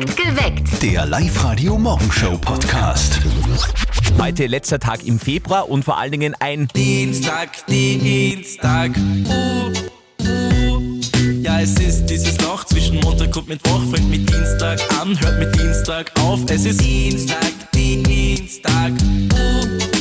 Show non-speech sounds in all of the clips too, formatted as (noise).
Geweckt. Der Live-Radio-Morgenshow-Podcast. Heute letzter Tag im Februar und vor allen Dingen ein Dienstag, Dienstag. Uh, uh. Ja, es ist dieses Loch zwischen Montag und Mittwoch. Fängt mit Dienstag an, hört mit Dienstag auf. Es ist Dienstag, Dienstag. Uh,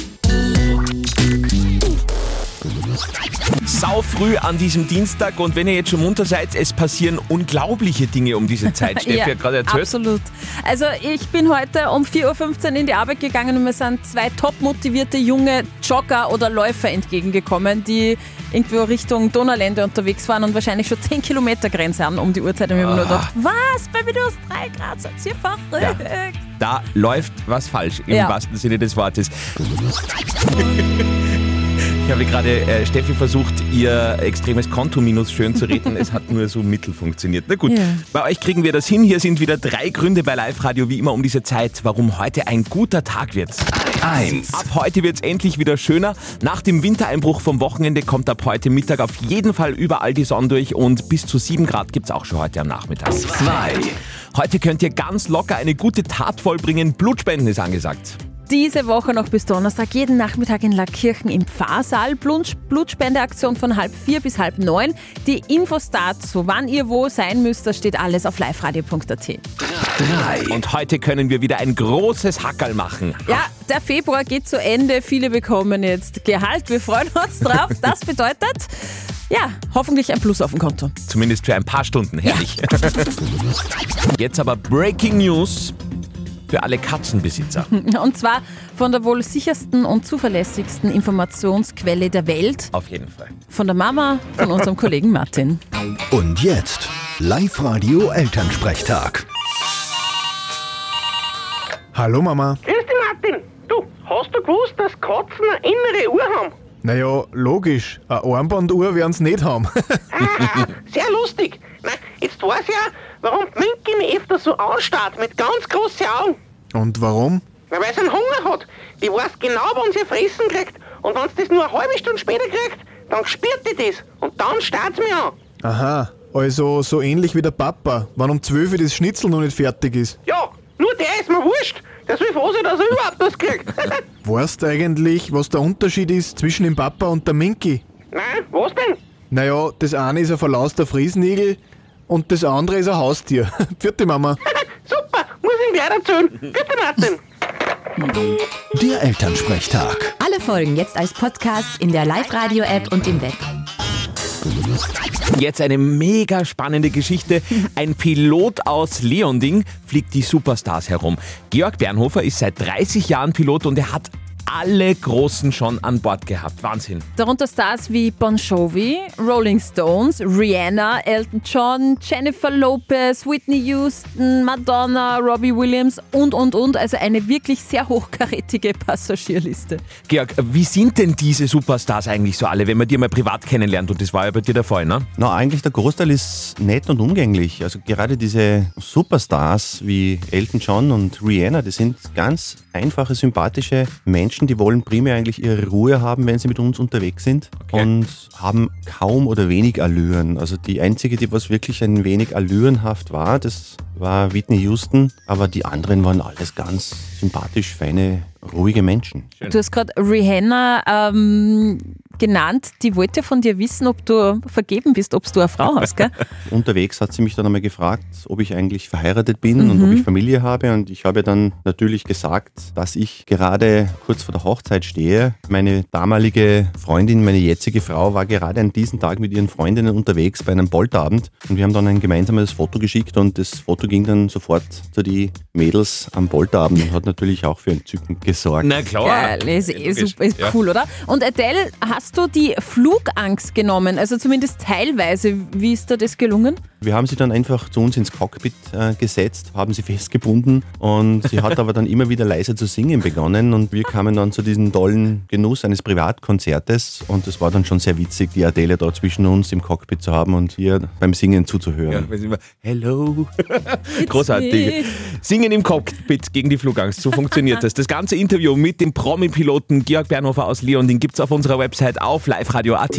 sau früh an diesem Dienstag und wenn ihr jetzt schon munter seid, es passieren unglaubliche Dinge um diese Zeit. (laughs) Steffi hat gerade erzählt. Absolut. Also ich bin heute um 4.15 Uhr in die Arbeit gegangen und mir sind zwei top motivierte junge Jogger oder Läufer entgegengekommen, die irgendwo Richtung Donaulände unterwegs waren und wahrscheinlich schon 10 Kilometer Grenze haben um die Uhrzeit. Und ich mir nur gedacht, was, bei minus 3 Grad, seid ihr verrückt? Ja. (laughs) Da läuft was falsch, im Ja. wahrsten Sinne des Wortes. (laughs) Ich habe gerade äh, Steffi versucht, ihr extremes Kontominus schön zu reden. Es hat nur so mittel funktioniert. Na gut, Ja. bei euch kriegen wir das hin. Hier sind wieder drei Gründe bei Live Radio, wie immer um diese Zeit, warum heute ein guter Tag wird. 1. Ab heute wird es endlich wieder schöner. Nach dem Wintereinbruch vom Wochenende kommt ab heute Mittag auf jeden Fall überall die Sonne durch und bis zu 7 Grad gibt es auch schon heute am Nachmittag. 2. Heute könnt ihr ganz locker eine gute Tat vollbringen. Blutspenden ist angesagt. Diese Woche noch bis Donnerstag, jeden Nachmittag in Lackirchen im Pfarrsaal. Blut- Blutspendeaktion von halb vier bis halb neun. Die Infos dazu, wann ihr wo sein müsst, das steht alles auf liveradio.at. 3. Und heute können wir wieder ein großes Hackerl machen. Ja, der Februar geht zu Ende. Viele bekommen jetzt Gehalt. Wir freuen uns drauf. (laughs) Das bedeutet, ja, hoffentlich ein Plus auf dem Konto. Zumindest für ein paar Stunden, herrlich. Jetzt aber Breaking News für alle Katzenbesitzer. (laughs) Und zwar von der wohl sichersten und zuverlässigsten Informationsquelle der Welt. Auf jeden Fall. Von der Mama von unserem (laughs) Kollegen Martin. Und jetzt Live-Radio-Elternsprechtag. Hallo Mama. Grüß dich, Martin. Du, hast du gewusst, dass Katzen eine innere Uhr haben? Naja, logisch. Eine Armbanduhr werden sie nicht haben. Ah, sehr lustig. Na, jetzt weiß ich ja, warum mich öfter so anstarrt, mit ganz großen Augen. Und warum? Na, weil sie einen Hunger hat. Die weiß genau, wann sie Fressen kriegt. Und wenn sie das nur eine halbe Stunde später kriegt, dann spürt die das. Und dann starrt sie mich an. Aha, also so ähnlich wie der Papa, wann um 12 Uhr das Schnitzel noch nicht fertig ist. Ja, nur der ist mir wurscht. Der soll froh sein, dass er überhaupt was kriegt. (laughs) Weißt du eigentlich, was der Unterschied ist zwischen dem Papa und der Minky? Nein, was denn? Naja, das eine ist ein verlauster Friesenigel und das andere ist ein Haustier. (laughs) Vierte Mama. (laughs) Super, muss ich gleich erzählen. Bitte, Martin. Der Elternsprechtag. Alle Folgen jetzt als Podcast in der Live-Radio-App und im Web. Jetzt eine mega spannende Geschichte. Ein Pilot aus Leonding fliegt die Superstars herum. Georg Bernhofer ist seit 30 Jahren Pilot und er hat alle Großen schon an Bord gehabt. Wahnsinn. Darunter Stars wie Bon Jovi, Rolling Stones, Rihanna, Elton John, Jennifer Lopez, Whitney Houston, Madonna, Robbie Williams und, und, und. Also eine wirklich sehr hochkarätige Passagierliste. Georg, wie sind denn diese Superstars eigentlich so alle, wenn man die mal privat kennenlernt? Und das war ja bei dir der Fall, ne? Na, eigentlich der Großteil ist nett und umgänglich. Also gerade diese Superstars wie Elton John und Rihanna, die sind ganz einfache, sympathische Menschen, die wollen primär eigentlich ihre Ruhe haben, wenn sie mit uns unterwegs sind Okay. und haben kaum oder wenig Allüren. Also die einzige, die was wirklich ein wenig allürenhaft war, das war Whitney Houston, aber die anderen waren alles ganz sympathisch, feine, ruhige Menschen. Du hast gerade Rihanna ähm, genannt. Die wollte von dir wissen, ob du vergeben bist, ob du eine Frau hast, gell? (laughs) Unterwegs hat sie mich dann einmal gefragt, ob ich eigentlich verheiratet bin und ob ich Familie habe. Und ich habe dann natürlich gesagt, dass ich gerade kurz vor der Hochzeit stehe. Meine damalige Freundin, meine jetzige Frau, war gerade an diesem Tag mit ihren Freundinnen unterwegs bei einem Boltabend. Und wir haben dann ein gemeinsames Foto geschickt und das Foto ging dann sofort zu die Mädels am Boltabend und hat natürlich auch für Entzücken gesorgt. Na klar. Geil, ist, ist Ja. cool, oder? Und Adele, hast du die Flugangst genommen? Also zumindest teilweise. Wie ist dir das gelungen? Wir haben sie dann einfach zu uns ins Cockpit äh, gesetzt, haben sie festgebunden und sie hat (laughs) aber dann immer wieder leise zu singen begonnen und wir kamen dann zu diesem tollen Genuss eines Privatkonzertes und es war dann schon sehr witzig, die Adele da zwischen uns im Cockpit zu haben und ihr beim Singen Ja, zuzuhören. wir sind immer, Hello. (laughs) Großartig. me. Singen im Cockpit gegen die Flugangst. So funktioniert das. Das ganze Interview mit dem Promi-Piloten Georg Bernhofer aus Leon, den gibt's auf unserer Website auf liveradio.at.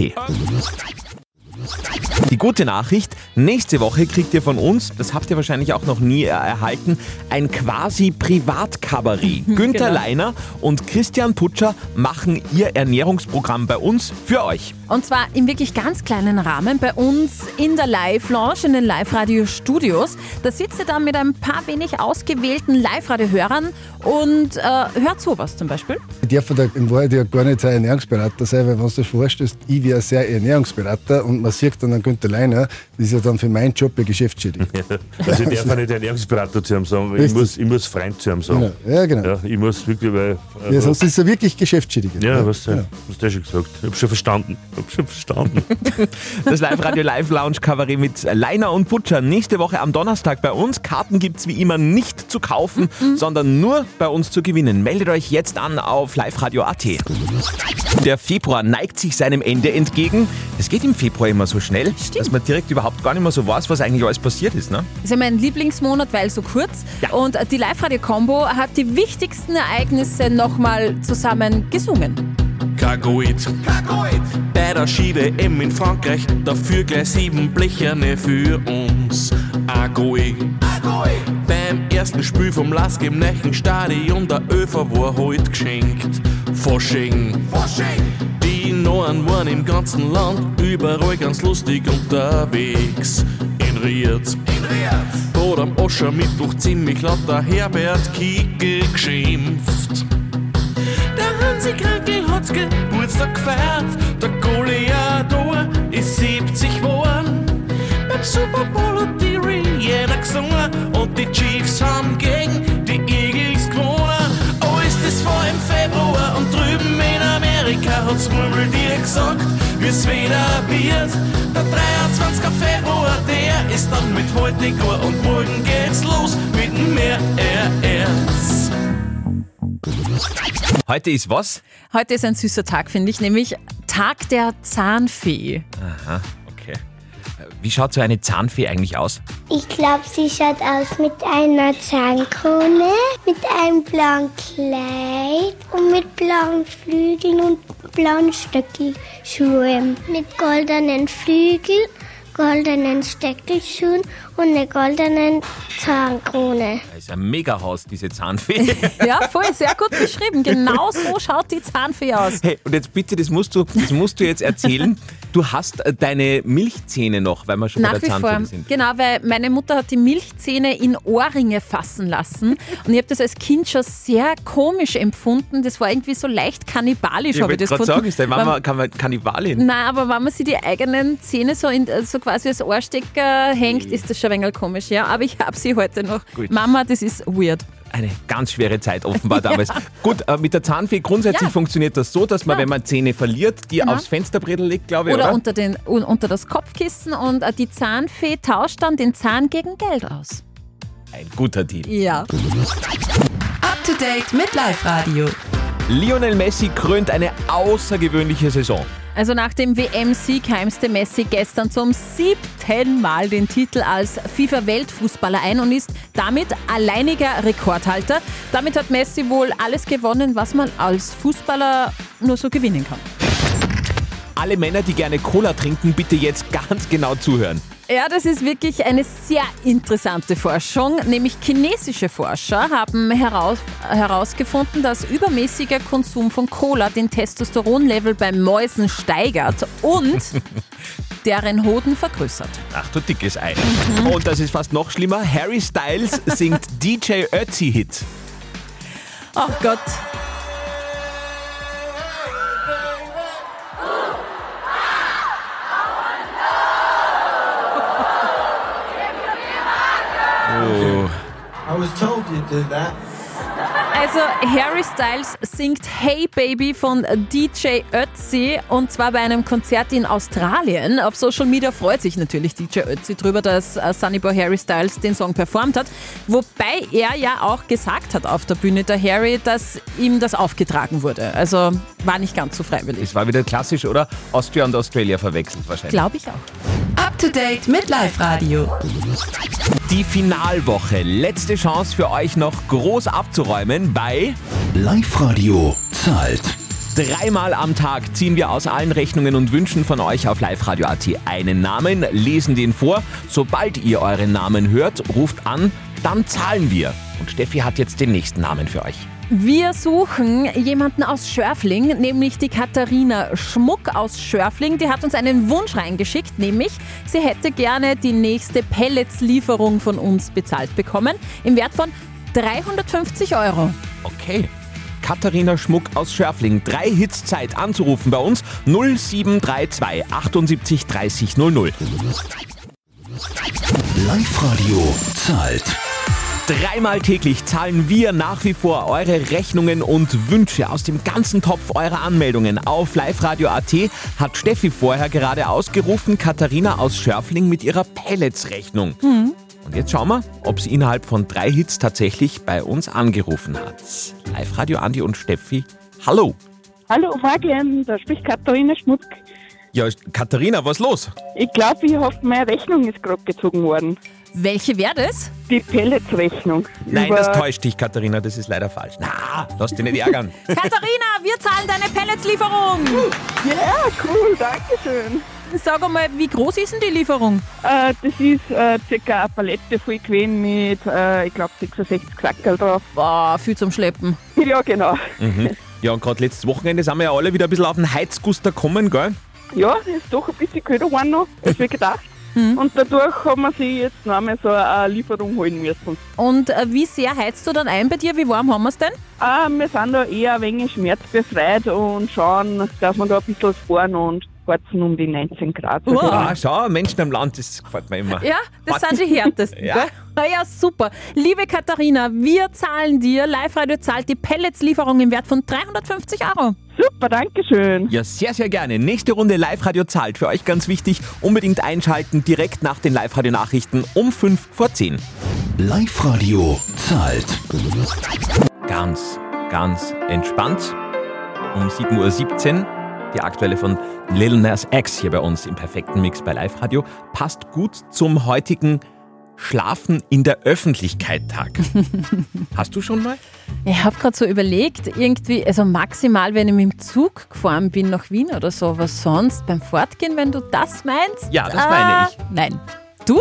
Die gute Nachricht, Nächste Woche kriegt ihr von uns, das habt ihr wahrscheinlich auch noch nie äh, erhalten, ein quasi Privatkabarett. (laughs) Günther Genau. Leiner und Christian Putscher machen ihr Ernährungsprogramm bei uns für euch. Und zwar im wirklich ganz kleinen Rahmen bei uns in der Live-Lounge, in den Live-Radio-Studios. Da sitzt ihr dann mit ein paar wenig ausgewählten Live-Radio-Hörern und äh, hört sowas zum Beispiel. Ich darf da in Wahrheit ja gar nicht ein Ernährungsberater sein, weil wenn du dir vorstellst, ich wäre sehr Ernährungsberater und man sieht dann einen Günther Leiner, das ist ja dann für meinen Job ja geschäftsschädigend. (laughs) Also ich darf ja nicht Ernährungsberater zu ihm sagen, ich Richtig. muss, ich muss Freund zu ihm sagen. Genau. Ja, genau. Ja, ich muss wirklich, weil. Also, Ja, sonst ist es ja wirklich geschäftsschädigend. ja, was, genau. hast du schon gesagt. Ich hab schon verstanden. Ich hab schon verstanden. (laughs) Das Live-Radio Live-Lounge-Kabarett mit Leiner und Putscher nächste Woche am Donnerstag bei uns. Karten gibt's wie immer nicht zu kaufen, sondern nur bei uns zu gewinnen. Meldet euch jetzt an auf liveradio.at. Der Februar neigt sich seinem Ende entgegen. Es geht im Februar immer so schnell, dass man direkt überhaupt gar nicht mehr so weiß, was eigentlich alles passiert ist. Ne? Das ist ja mein Lieblingsmonat, weil so kurz. Ja. Und die Live-Radio-Combo hat die wichtigsten Ereignisse nochmal zusammen gesungen. Kagoid. Bei der Ski-WM in Frankreich, dafür gleich sieben Blecherne für uns. Agoi. Beim ersten Spiel vom Lask im Nechenstadion, der Öfer war heute geschenkt. Fasching. Noren waren im ganzen Land überall ganz lustig unterwegs. In Ried. Dort am Oschermittwoch ziemlich laut der Herbert Kiegel geschimpft. Der Hansi Krankel hat's Geburtstag gefeiert. Der Goliador ist 70 geworden. Beim Super Bowl hat die Rihanna gesungen und die Chiefs haben gegen Hat's Murmeltier gesagt, wie's wieder wird. Der 23. Februar, der ist dann mit heute gut und morgen geht's los mit mehr RRs. Heute ist was? Heute ist ein süßer Tag, finde ich, nämlich Tag der Zahnfee. Aha. Wie schaut so eine Zahnfee eigentlich aus? Ich glaube, sie schaut aus mit einer Zahnkrone, mit einem blauen Kleid und mit blauen Flügeln und blauen Stöckelschuhen. Mit goldenen Flügeln, goldenen Stöckelschuhen und einer goldenen Zahnkrone. Ist ein Megahaus, diese Zahnfee. (laughs) Ja, voll, sehr gut beschrieben. Genau so schaut die Zahnfee aus. Hey, und jetzt bitte, das musst du, das musst du jetzt erzählen. Du hast äh, deine Milchzähne noch, weil wir schon bei Nach der wie Zahnfee vor. sind. Genau, weil meine Mutter hat die Milchzähne in Ohrringe fassen lassen. Und ich habe das als Kind schon sehr komisch empfunden. Das war irgendwie so leicht kannibalisch, Ich habe ich das gerade sagen, gefunden. ist deine Mama kann Kannibalin? Nein, aber wenn man sich die eigenen Zähne so, in, so quasi als Ohrstecker hängt, ist das schon ein wenig komisch, ja. Aber ich habe sie heute noch. Gut. Mama, das ist weird. Eine ganz schwere Zeit offenbar damals. (laughs) Gut, äh, mit der Zahnfee grundsätzlich Ja. funktioniert das so, dass man, Ja. wenn man Zähne verliert, die Genau. aufs Fensterbrettel legt, glaube ich, Oder, oder? Unter, den, un, unter das Kopfkissen und äh, die Zahnfee tauscht dann den Zahn gegen Geld aus. Ein guter Deal. Ja. Up to date mit Live Radio. Lionel Messi krönt eine außergewöhnliche Saison. Also nach dem WM-Sieg heimste Messi gestern zum siebten Mal den Titel als FIFA-Weltfußballer ein und ist damit alleiniger Rekordhalter. Damit hat Messi wohl alles gewonnen, was man als Fußballer nur so gewinnen kann. Alle Männer, die gerne Cola trinken, bitte jetzt ganz genau zuhören. Ja, das ist wirklich eine sehr interessante Forschung. Nämlich chinesische Forscher haben heraus, herausgefunden, dass übermäßiger Konsum von Cola den Testosteronlevel bei Mäusen steigert und (laughs) deren Hoden vergrößert. Ach du dickes Ei. Und das ist fast noch schlimmer. Harry Styles singt (laughs) DJ Ötzi-Hit. Ach Gott. Also Harry Styles singt Hey Baby von DJ Ötzi und zwar bei einem Konzert in Australien. Auf Social Media freut sich natürlich DJ Ötzi drüber, dass äh, Sunnyboy Harry Styles den Song performt hat. Wobei er ja auch gesagt hat auf der Bühne, der Harry, dass ihm das aufgetragen wurde. Also war nicht ganz so freiwillig. Das war wieder klassisch, oder? Austria und Australia verwechselt wahrscheinlich. Glaube ich auch. Up to date mit Live Radio. Die Finalwoche. Letzte Chance für euch noch groß abzuräumen bei Live-Radio zahlt. Dreimal am Tag ziehen wir aus allen Rechnungen und Wünschen von euch auf Live-Radio.at einen Namen, lesen den vor. Sobald ihr euren Namen hört, ruft an, dann zahlen wir. Und Steffi hat jetzt den nächsten Namen für euch. Wir suchen jemanden aus Schörfling, nämlich die Katharina Schmuck aus Schörfling. Die hat uns einen Wunsch reingeschickt, nämlich sie hätte gerne die nächste Pelletslieferung von uns bezahlt bekommen, im Wert von 350 Euro. Okay. Katharina Schmuck aus Schörfling. Drei Hits Zeit anzurufen bei uns 0732 78 30 00. Live-Radio zahlt. Dreimal täglich zahlen wir nach wie vor eure Rechnungen und Wünsche aus dem ganzen Topf eurer Anmeldungen. Auf liveradio.at hat Steffi vorher gerade ausgerufen, Katharina aus Schörfling mit ihrer Pelletsrechnung. Und jetzt schauen wir, ob sie innerhalb von drei Hits tatsächlich bei uns angerufen hat. Live-Radio Andi und Steffi, hallo. Hallo, Morgen, da spricht Katharina Schmuck. Ja, Katharina, was los? Ich glaube, ich hoffe, meine Rechnung ist gerade gezogen worden. Welche wäre das? Die Pelletsrechnung. Nein, das täuscht dich, Katharina, das ist leider falsch. Na, lass dich nicht ärgern. (laughs) Katharina, wir zahlen deine Pelletslieferung. Ja, cool, danke schön. Sag einmal, wie groß ist denn die Lieferung? Äh, das ist äh, circa eine Palette voll gewesen mit, äh, ich glaube, 66 Sackerl drauf. Boah, viel zum Schleppen. Ja, genau. Mhm. Ja, und gerade letztes Wochenende sind wir ja alle wieder ein bisschen auf den Heizguster gekommen, gell? Ja, ist doch ein bisschen kälter geworden noch, als wir gedacht. Und dadurch haben wir sich jetzt noch einmal so eine Lieferung holen müssen. Und äh, wie sehr heizt du dann ein bei dir? Wie warm haben wir es denn? Ah, wir sind da eher ein wenig schmerzbefreit und schauen, dass wir da ein bisschen fahren und heizen um die 19 Grad. Ah, schau, Menschen am Land, das gefällt mir immer. Ja, das sind die härtesten. (laughs) Ja. Na ja, super. Liebe Katharina, wir zahlen dir, Live-Radio zahlt die Pelletslieferung im Wert von 350 Euro. Super, danke schön. Ja, sehr, sehr gerne. Nächste Runde Live-Radio zahlt. Für euch ganz wichtig, unbedingt einschalten, direkt nach den Live-Radio-Nachrichten um 5 vor 10. Live-Radio zahlt. Ganz, ganz entspannt. Um 7.17 Uhr. Die aktuelle von Lil Nas X hier bei uns im perfekten Mix bei Live-Radio. Passt gut zum heutigen Schlafen in der Öffentlichkeit Tag. (laughs) Hast du schon mal? Ich habe gerade so überlegt, irgendwie, also maximal, wenn ich mit dem Zug gefahren bin nach Wien oder so, was sonst beim Fortgehen, wenn du das meinst? Ja, das meine ich. Nein. Du?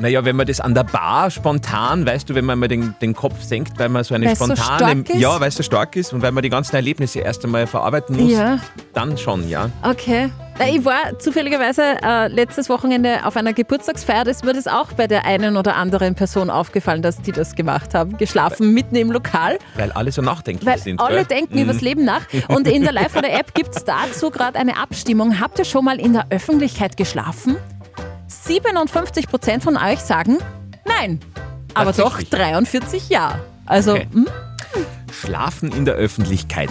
Naja, wenn man das an der Bar spontan, weißt du, wenn man mal den, den Kopf senkt, weil man so eine Weil's so spontane. stark ist? Ja, weil es so stark ist und weil man die ganzen Erlebnisse erst einmal verarbeiten muss, Ja. dann schon, ja. Okay. Ich war zufälligerweise äh, letztes Wochenende auf einer Geburtstagsfeier. Das wird es auch bei der einen oder anderen Person aufgefallen, dass die das gemacht haben. Geschlafen mitten im Lokal. Weil alle so nachdenklich Weil sind. alle gell? denken Mhm. übers Leben nach. Und in der live der App gibt es dazu gerade eine Abstimmung. Habt ihr schon mal in der Öffentlichkeit geschlafen? 57% von euch sagen nein. Aber doch Tatsächlich. 43 ja. Also, Okay. hm? Schlafen in der Öffentlichkeit.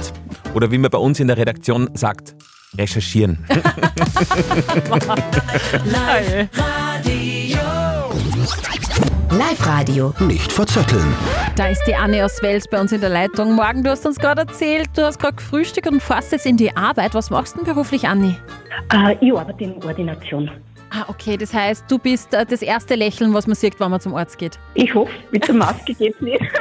Oder wie man bei uns in der Redaktion sagt, recherchieren. (laughs) Live-Radio. Nicht verzetteln. da ist die Anne aus Wels bei uns in der Leitung. Morgen, du hast uns gerade erzählt, du hast gerade gefrühstückt und fährst jetzt in die Arbeit. Was machst du denn beruflich, Anni? Äh, ich arbeite in Ordination. Ah, okay, das heißt, du bist äh, das erste Lächeln, was man sieht, wenn man zum Arzt geht. Ich hoffe, mit der Maske geht's nicht. (laughs)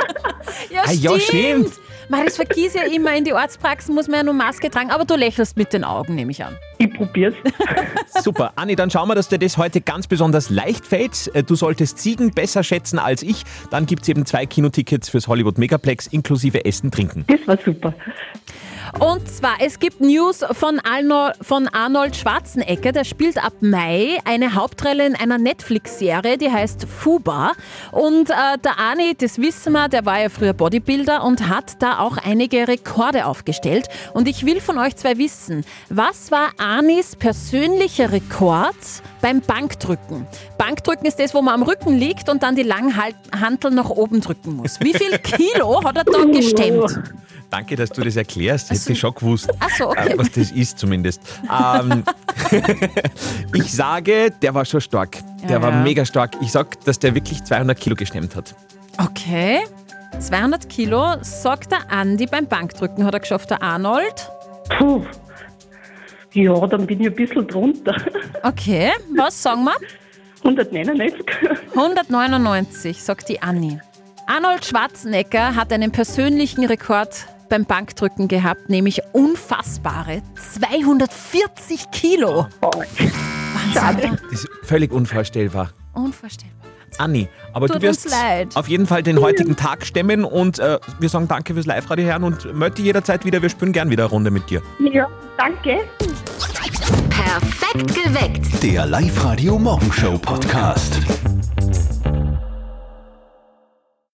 Ja, Ah, ja, stimmt. Man, das vergiss ja immer, in die Arztpraxen muss man ja nur Maske tragen, aber du lächelst mit den Augen, nehme ich an. Ich probier's. (laughs) Super. Anni, dann schauen wir, dass dir das heute ganz besonders leicht fällt. Äh, Du solltest Ziegen besser schätzen als ich. Dann gibt es eben zwei Kinotickets fürs Hollywood Megaplex inklusive Essen, Trinken. Das war super. Und zwar, es gibt News von, Arno, von Arnold Schwarzenegger. Der spielt ab Mai eine Hauptrolle in einer Netflix-Serie, die heißt Fuba. Und äh, der Ani, das wissen wir, der war ja früher Bodybuilder und hat da auch einige Rekorde aufgestellt. Und ich will von euch zwei wissen, was war Anis persönlicher Rekord beim Bankdrücken? Bankdrücken ist das, wo man am Rücken liegt und dann die Langhantel nach oben drücken muss. Wie viel Kilo hat er da gestemmt? Danke, dass du das erklärst. Hätte ich schon gewusst, Ach so, okay. äh, was das ist zumindest. Ähm, (laughs) ich sage, der war schon stark. Der Ja, war ja. mega stark. Ich sag, dass der wirklich 200 Kilo gestemmt hat. Okay. 200 Kilo, sagt der Andi beim Bankdrücken, hat er geschafft, der Arnold. Puh. Ja, dann bin ich ein bisschen drunter. Okay, was sagen wir? 199. 199, sagt die Anni. Arnold Schwarzenegger hat einen persönlichen Rekord beim Bankdrücken gehabt, nämlich unfassbare 240 Kilo. Wahnsinn. Das ist völlig unvorstellbar. Unvorstellbar. Anni, aber Tut du wirst auf jeden Fall den heutigen Tag stemmen und äh, wir sagen danke fürs Live-Radio hören und möchte jederzeit wieder, wir spielen gern wieder eine Runde mit dir. Ja, danke. Perfekt geweckt. Der Live-Radio Morgenshow Podcast.